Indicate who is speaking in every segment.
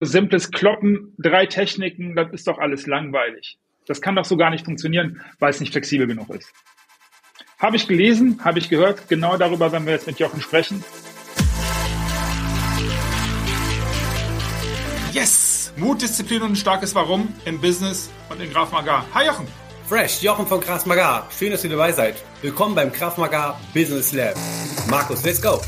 Speaker 1: simples Kloppen, drei Techniken, das ist doch alles langweilig. Das kann doch so gar nicht funktionieren, weil es nicht flexibel genug ist. Habe ich gelesen, habe ich gehört, genau darüber werden wir jetzt mit Jochen sprechen. Yes! Mut, Disziplin und ein starkes Warum im Business und in Graf Magar. Hi Jochen!
Speaker 2: Fresh, Jochen von Graf Magar. Schön, dass ihr dabei seid. Willkommen beim Graf Magar Business Lab. Markus, let's go!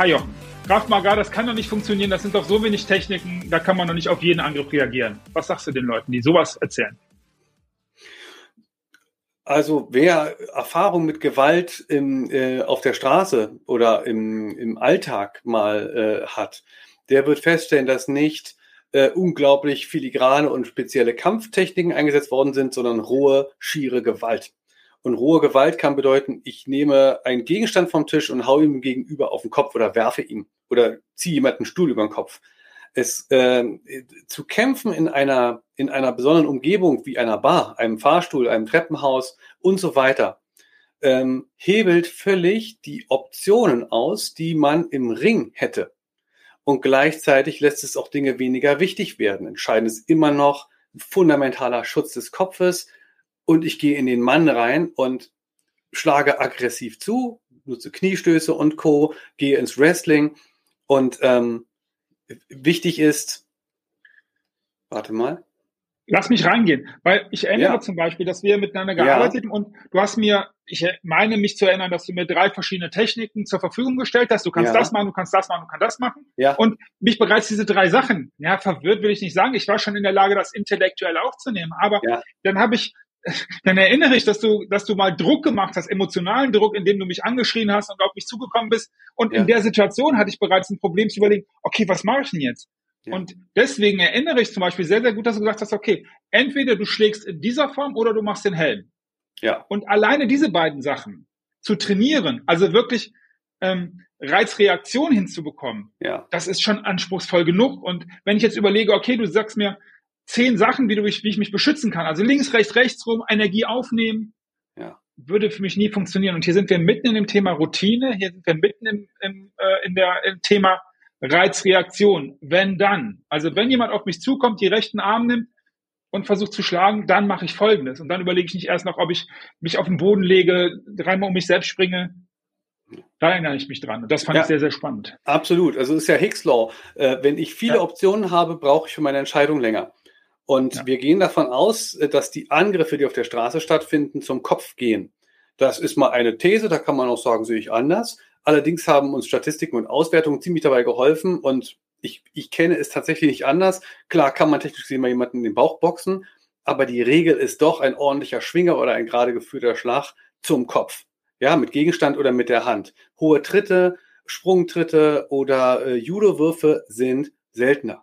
Speaker 1: Hi Jochen. Kraft Maga, das kann doch nicht funktionieren, das sind doch so wenig Techniken, da kann man doch nicht auf jeden Angriff reagieren. Was sagst du den Leuten, die sowas erzählen?
Speaker 2: Also wer Erfahrung mit Gewalt im, äh, auf der Straße oder im, im Alltag mal äh, hat, der wird feststellen, dass nicht äh, unglaublich filigrane und spezielle Kampftechniken eingesetzt worden sind, sondern rohe, schiere Gewalt. Und rohe Gewalt kann bedeuten, ich nehme einen Gegenstand vom Tisch und hau ihm gegenüber auf den Kopf oder werfe ihn oder ziehe jemanden Stuhl über den Kopf. Es äh, zu kämpfen in einer in einer besonderen Umgebung wie einer Bar, einem Fahrstuhl, einem Treppenhaus und so weiter ähm, hebelt völlig die Optionen aus, die man im Ring hätte. Und gleichzeitig lässt es auch Dinge weniger wichtig werden. Entscheidend ist immer noch fundamentaler Schutz des Kopfes, und ich gehe in den Mann rein und schlage aggressiv zu, nutze Kniestöße und Co., gehe ins Wrestling und ähm, wichtig ist, warte mal.
Speaker 1: Lass mich reingehen, weil ich erinnere ja. zum Beispiel, dass wir miteinander gearbeitet haben ja. und du hast mir, ich meine mich zu erinnern, dass du mir drei verschiedene Techniken zur Verfügung gestellt hast. Du kannst ja. das machen, du kannst das machen, du kannst das machen. Ja. Und mich bereits diese drei Sachen, ja, verwirrt will ich nicht sagen. Ich war schon in der Lage, das intellektuell aufzunehmen. Aber dann habe ich dann erinnere ich, dass du, dass du mal Druck gemacht hast, emotionalen Druck, indem du mich angeschrien hast und auf mich zugekommen bist. Und ja. in der Situation hatte ich bereits ein Problem zu überlegen, okay, was mache ich denn jetzt? Ja. Und deswegen erinnere ich zum Beispiel sehr, sehr gut, dass du gesagt hast, okay, entweder du schlägst in dieser Form oder du machst den Helm. Ja. Und alleine diese beiden Sachen zu trainieren, also wirklich ähm, Reizreaktion hinzubekommen, ja. das ist schon anspruchsvoll genug. Und wenn ich jetzt überlege, okay, du sagst mir, zehn Sachen, wie, du, wie ich mich beschützen kann. Also links, rechts, rechts rum, Energie aufnehmen. Ja. Würde für mich nie funktionieren. Und hier sind wir mitten in dem Thema Routine, hier sind wir mitten im, im, äh, in der, im Thema Reizreaktion. Wenn dann. Also wenn jemand auf mich zukommt, die rechten Arm nimmt und versucht zu schlagen, dann mache ich folgendes. Und dann überlege ich nicht erst noch, ob ich mich auf den Boden lege, dreimal um mich selbst springe. Da erinnere ich mich dran. Und das fand ja, ich sehr, sehr spannend.
Speaker 2: Absolut. Also ist ja Hicks Law. Äh, wenn ich viele ja. Optionen habe, brauche ich für meine Entscheidung länger. Und ja. wir gehen davon aus, äh, dass die Angriffe, die auf der Straße stattfinden, zum Kopf gehen. Das ist mal eine These, da kann man auch sagen, sehe ich anders. Allerdings haben uns Statistiken und Auswertungen ziemlich dabei geholfen und ich, ich kenne es tatsächlich nicht anders. Klar kann man technisch gesehen mal jemanden in den Bauch boxen, aber die Regel ist doch ein ordentlicher Schwinger oder ein gerade geführter Schlag zum Kopf. Ja, mit Gegenstand oder mit der Hand. Hohe Tritte, Sprungtritte oder äh, Judowürfe sind seltener.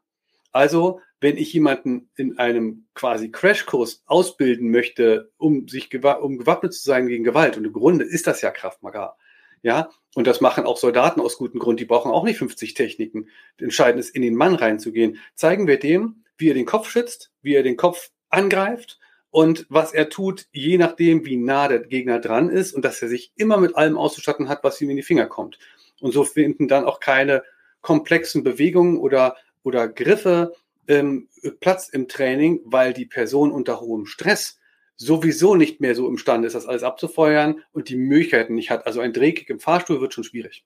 Speaker 2: Also wenn ich jemanden in einem quasi Crashkurs ausbilden möchte, um sich um gewappnet zu sein gegen Gewalt, und im Grunde ist das ja Kraftmagar, ja, und das machen auch Soldaten aus gutem Grund, die brauchen auch nicht 50 Techniken. Entscheidend ist, in den Mann reinzugehen. Zeigen wir dem, wie er den Kopf schützt, wie er den Kopf angreift und was er tut, je nachdem, wie nah der Gegner dran ist und dass er sich immer mit allem auszustatten hat, was ihm in die Finger kommt. Und so finden dann auch keine komplexen Bewegungen oder, oder Griffe ähm, Platz im Training, weil die Person unter hohem Stress sowieso nicht mehr so imstande ist, das alles abzufeuern und die Möglichkeiten nicht hat. Also ein Drehkick im Fahrstuhl wird schon schwierig.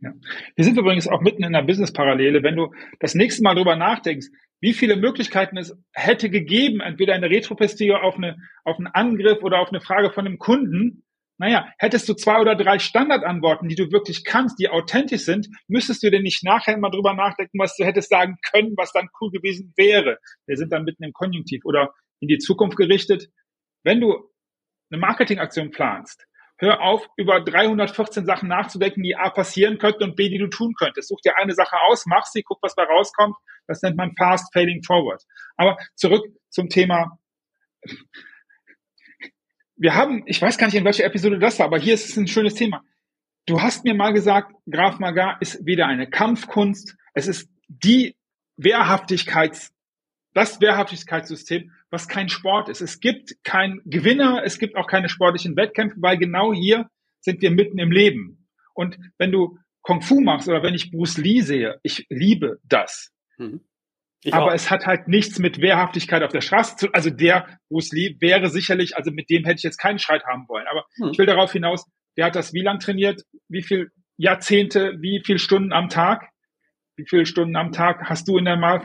Speaker 1: Ja. Wir sind übrigens auch mitten in der Business-Parallele. Wenn du das nächste Mal drüber nachdenkst, wie viele Möglichkeiten es hätte gegeben, entweder eine Retroperspektive auf, eine, auf einen Angriff oder auf eine Frage von einem Kunden, naja, hättest du zwei oder drei Standardantworten, die du wirklich kannst, die authentisch sind, müsstest du denn nicht nachher mal drüber nachdenken, was du hättest sagen können, was dann cool gewesen wäre. Wir sind dann mitten im Konjunktiv oder in die Zukunft gerichtet. Wenn du eine Marketingaktion planst, hör auf, über 314 Sachen nachzudenken, die A passieren könnten und B, die du tun könntest. Such dir eine Sache aus, mach sie, guck, was da rauskommt. Das nennt man Fast Fading Forward. Aber zurück zum Thema wir haben, ich weiß gar nicht, in welcher Episode das war, aber hier ist es ein schönes Thema. Du hast mir mal gesagt, Graf Maga ist weder eine Kampfkunst, es ist die Wehrhaftigkeits das Wehrhaftigkeitssystem, was kein Sport ist. Es gibt keinen Gewinner, es gibt auch keine sportlichen Wettkämpfe, weil genau hier sind wir mitten im Leben. Und wenn du Kung Fu machst oder wenn ich Bruce Lee sehe, ich liebe das. Mhm. Aber auch. es hat halt nichts mit Wehrhaftigkeit auf der Straße zu, also der Bruce Lee wäre sicherlich, also mit dem hätte ich jetzt keinen Streit haben wollen. Aber mhm. ich will darauf hinaus, der hat das wie lang trainiert, wie viel Jahrzehnte, wie viel Stunden am Tag? Wie viele Stunden am Tag hast du in der Mal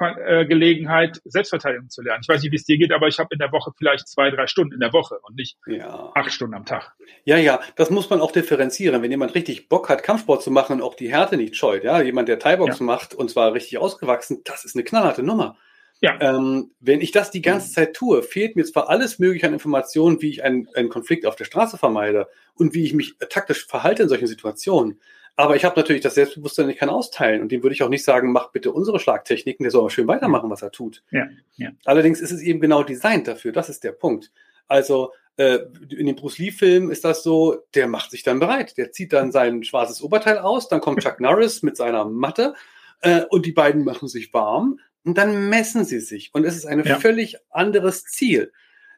Speaker 1: Gelegenheit, Selbstverteidigung zu lernen? Ich weiß nicht, wie es dir geht, aber ich habe in der Woche vielleicht zwei, drei Stunden in der Woche und nicht ja. acht Stunden am Tag.
Speaker 2: Ja, ja, das muss man auch differenzieren. Wenn jemand richtig Bock hat, Kampfsport zu machen und auch die Härte nicht scheut, ja, jemand, der Thai-Box ja. macht und zwar richtig ausgewachsen, das ist eine knallharte Nummer. Ja. Ähm, wenn ich das die ganze Zeit tue, fehlt mir zwar alles mögliche an Informationen, wie ich einen, einen Konflikt auf der Straße vermeide und wie ich mich taktisch verhalte in solchen Situationen. Aber ich habe natürlich das Selbstbewusstsein, ich kann austeilen. Und dem würde ich auch nicht sagen, mach bitte unsere Schlagtechniken, der soll aber schön weitermachen, was er tut. Ja, ja. Allerdings ist es eben genau designt dafür, das ist der Punkt. Also äh, in dem Bruce Lee-Film ist das so, der macht sich dann bereit. Der zieht dann sein schwarzes Oberteil aus, dann kommt Chuck Norris mit seiner Matte äh, und die beiden machen sich warm und dann messen sie sich. Und es ist ein ja. völlig anderes Ziel.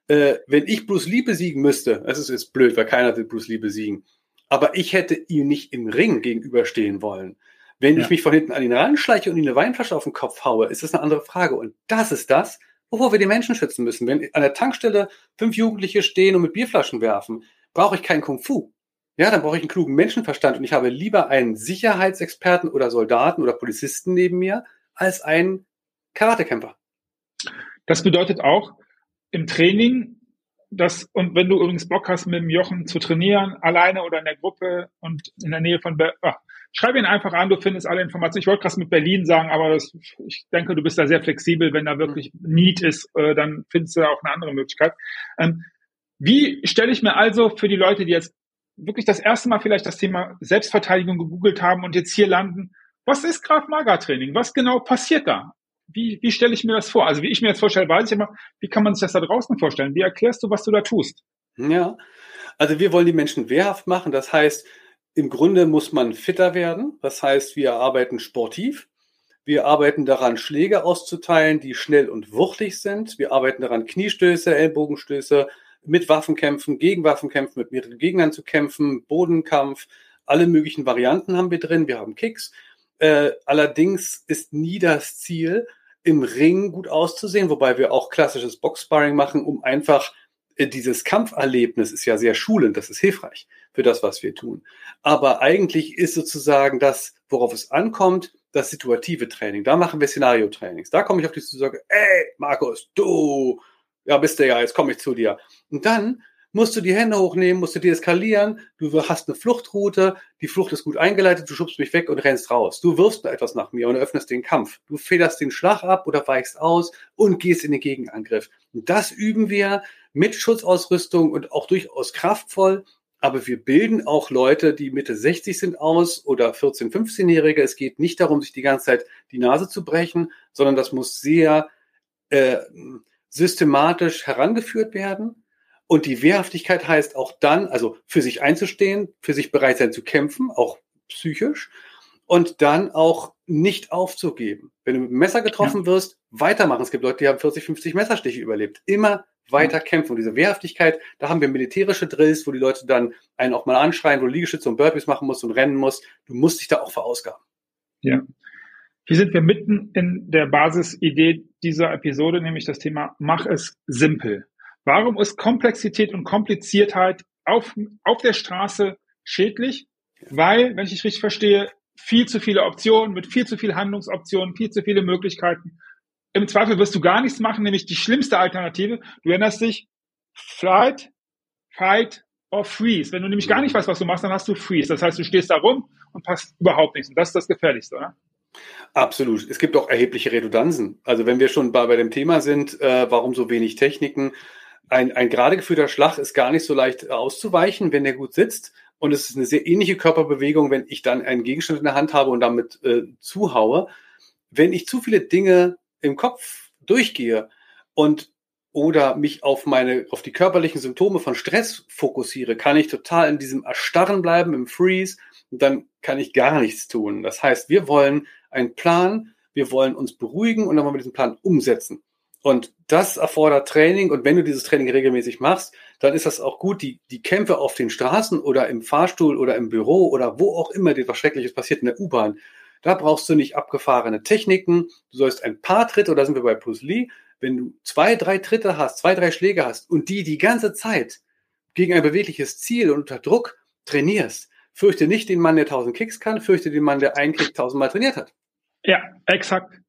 Speaker 2: Äh, wenn ich Bruce Lee besiegen müsste, das ist jetzt blöd, weil keiner will Bruce Lee besiegen aber ich hätte ihm nicht im Ring gegenüberstehen wollen. Wenn ja. ich mich von hinten an ihn ranschleiche und ihm eine Weinflasche auf den Kopf haue, ist das eine andere Frage. Und das ist das, wovor wir die Menschen schützen müssen. Wenn an der Tankstelle fünf Jugendliche stehen und mit Bierflaschen werfen, brauche ich keinen Kung Fu. Ja, dann brauche ich einen klugen Menschenverstand und ich habe lieber einen Sicherheitsexperten oder Soldaten oder Polizisten neben mir als einen Karatekämpfer.
Speaker 1: Das bedeutet auch, im Training das, und wenn du übrigens Bock hast, mit dem Jochen zu trainieren, alleine oder in der Gruppe und in der Nähe von, Be ach, schreib ihn einfach an, du findest alle Informationen. Ich wollte gerade mit Berlin sagen, aber das, ich denke, du bist da sehr flexibel. Wenn da wirklich Need ist, äh, dann findest du auch eine andere Möglichkeit. Ähm, wie stelle ich mir also für die Leute, die jetzt wirklich das erste Mal vielleicht das Thema Selbstverteidigung gegoogelt haben und jetzt hier landen, was ist Graf Maga Training? Was genau passiert da? Wie, wie stelle ich mir das vor? Also wie ich mir das vorstelle, weiß ich immer, wie kann man sich das da draußen vorstellen? Wie erklärst du, was du da tust?
Speaker 2: Ja, also wir wollen die Menschen wehrhaft machen. Das heißt, im Grunde muss man fitter werden. Das heißt, wir arbeiten sportiv. Wir arbeiten daran, Schläge auszuteilen, die schnell und wuchtig sind. Wir arbeiten daran, Kniestöße, Ellbogenstöße, mit Waffenkämpfen, gegen Waffenkämpfen, mit mehreren Gegnern zu kämpfen, Bodenkampf, alle möglichen Varianten haben wir drin. Wir haben Kicks. Äh, allerdings ist nie das Ziel, im Ring gut auszusehen, wobei wir auch klassisches Boxsparring machen, um einfach äh, dieses Kampferlebnis ist ja sehr schulend, das ist hilfreich für das, was wir tun. Aber eigentlich ist sozusagen das, worauf es ankommt, das situative Training. Da machen wir Szenario-Trainings. Da komme ich auf dich zu sagen, ey, Markus, du, ja, bist du ja, jetzt komme ich zu dir. Und dann musst du die Hände hochnehmen, musst du deeskalieren, du hast eine Fluchtroute, die Flucht ist gut eingeleitet, du schubst mich weg und rennst raus. Du wirfst etwas nach mir und öffnest den Kampf. Du federst den Schlag ab oder weichst aus und gehst in den Gegenangriff. Und das üben wir mit Schutzausrüstung und auch durchaus kraftvoll. Aber wir bilden auch Leute, die Mitte 60 sind aus oder 14-, 15-Jährige. Es geht nicht darum, sich die ganze Zeit die Nase zu brechen, sondern das muss sehr äh, systematisch herangeführt werden. Und die Wehrhaftigkeit heißt auch dann, also für sich einzustehen, für sich bereit sein zu kämpfen, auch psychisch, und dann auch nicht aufzugeben. Wenn du mit dem Messer getroffen ja. wirst, weitermachen. Es gibt Leute, die haben 40, 50 Messerstiche überlebt. Immer weiter ja. kämpfen. Und diese Wehrhaftigkeit, da haben wir militärische Drills, wo die Leute dann einen auch mal anschreien, wo du Liegestütze und Burpees machen musst und rennen musst. Du musst dich da auch verausgaben.
Speaker 1: Ja. Hier sind wir mitten in der Basisidee dieser Episode, nämlich das Thema Mach es simpel. Warum ist Komplexität und Kompliziertheit auf, auf der Straße schädlich? Weil, wenn ich dich richtig verstehe, viel zu viele Optionen mit viel zu viel Handlungsoptionen, viel zu viele Möglichkeiten. Im Zweifel wirst du gar nichts machen, nämlich die schlimmste Alternative. Du erinnerst dich, Flight, Fight or Freeze. Wenn du nämlich gar nicht weißt, was du machst, dann hast du Freeze. Das heißt, du stehst da rum und passt überhaupt nichts. Und das ist das Gefährlichste, oder?
Speaker 2: Absolut. Es gibt auch erhebliche Redundanzen. Also wenn wir schon bei, bei dem Thema sind, äh, warum so wenig Techniken, ein, ein gerade geführter Schlag ist gar nicht so leicht auszuweichen, wenn der gut sitzt. Und es ist eine sehr ähnliche Körperbewegung, wenn ich dann einen Gegenstand in der Hand habe und damit äh, zuhaue. Wenn ich zu viele Dinge im Kopf durchgehe und oder mich auf meine, auf die körperlichen Symptome von Stress fokussiere, kann ich total in diesem Erstarren bleiben, im Freeze, und dann kann ich gar nichts tun. Das heißt, wir wollen einen Plan, wir wollen uns beruhigen und dann wollen wir diesen Plan umsetzen. Und das erfordert Training. Und wenn du dieses Training regelmäßig machst, dann ist das auch gut. Die, die Kämpfe auf den Straßen oder im Fahrstuhl oder im Büro oder wo auch immer dir was Schreckliches passiert in der U-Bahn, da brauchst du nicht abgefahrene Techniken. Du sollst ein paar Tritte, oder sind wir bei Bruce Lee, wenn du zwei, drei Tritte hast, zwei, drei Schläge hast und die die ganze Zeit gegen ein bewegliches Ziel und unter Druck trainierst, fürchte nicht den Mann, der tausend Kicks kann, fürchte den Mann, der einen Kick tausendmal trainiert hat.
Speaker 1: Ja, exakt.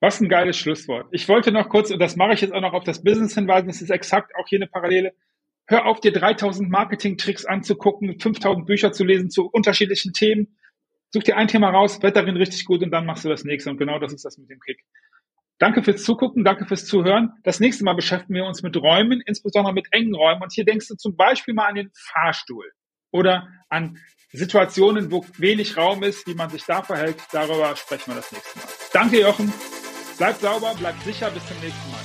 Speaker 1: Was ein geiles Schlusswort. Ich wollte noch kurz, und das mache ich jetzt auch noch auf das Business hinweisen, das ist exakt auch hier eine Parallele. Hör auf, dir 3000 Marketing-Tricks anzugucken, 5000 Bücher zu lesen zu unterschiedlichen Themen. Such dir ein Thema raus, werd darin richtig gut und dann machst du das nächste. Und genau das ist das mit dem Kick. Danke fürs Zugucken, danke fürs Zuhören. Das nächste Mal beschäftigen wir uns mit Räumen, insbesondere mit engen Räumen. Und hier denkst du zum Beispiel mal an den Fahrstuhl oder an Situationen, wo wenig Raum ist, wie man sich da verhält. Darüber sprechen wir das nächste Mal. Danke, Jochen. Bleibt sauber, bleibt sicher. Bis zum nächsten Mal.